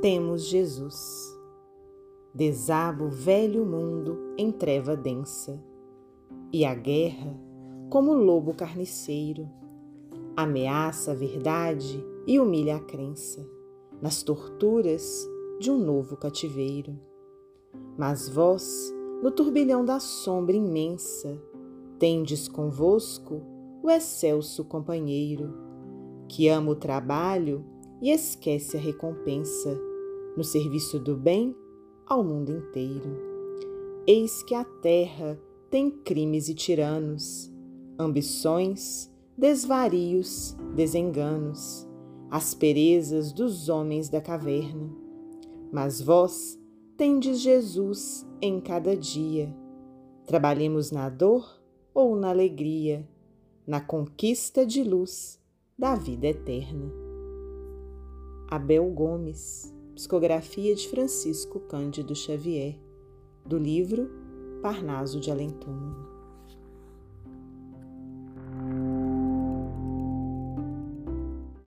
temos Jesus. Desaba o velho mundo em treva densa, e a guerra, como lobo carniceiro, ameaça a verdade e humilha a crença nas torturas de um novo cativeiro. Mas vós, no turbilhão da sombra imensa, tendes convosco o excelso companheiro, que ama o trabalho e esquece a recompensa no serviço do bem ao mundo inteiro. Eis que a terra tem crimes e tiranos, ambições, desvarios, desenganos, asperezas dos homens da caverna. Mas vós tendes Jesus em cada dia. Trabalhemos na dor ou na alegria, na conquista de luz da vida eterna. Abel Gomes, psicografia de Francisco Cândido Xavier, do livro Parnaso de Além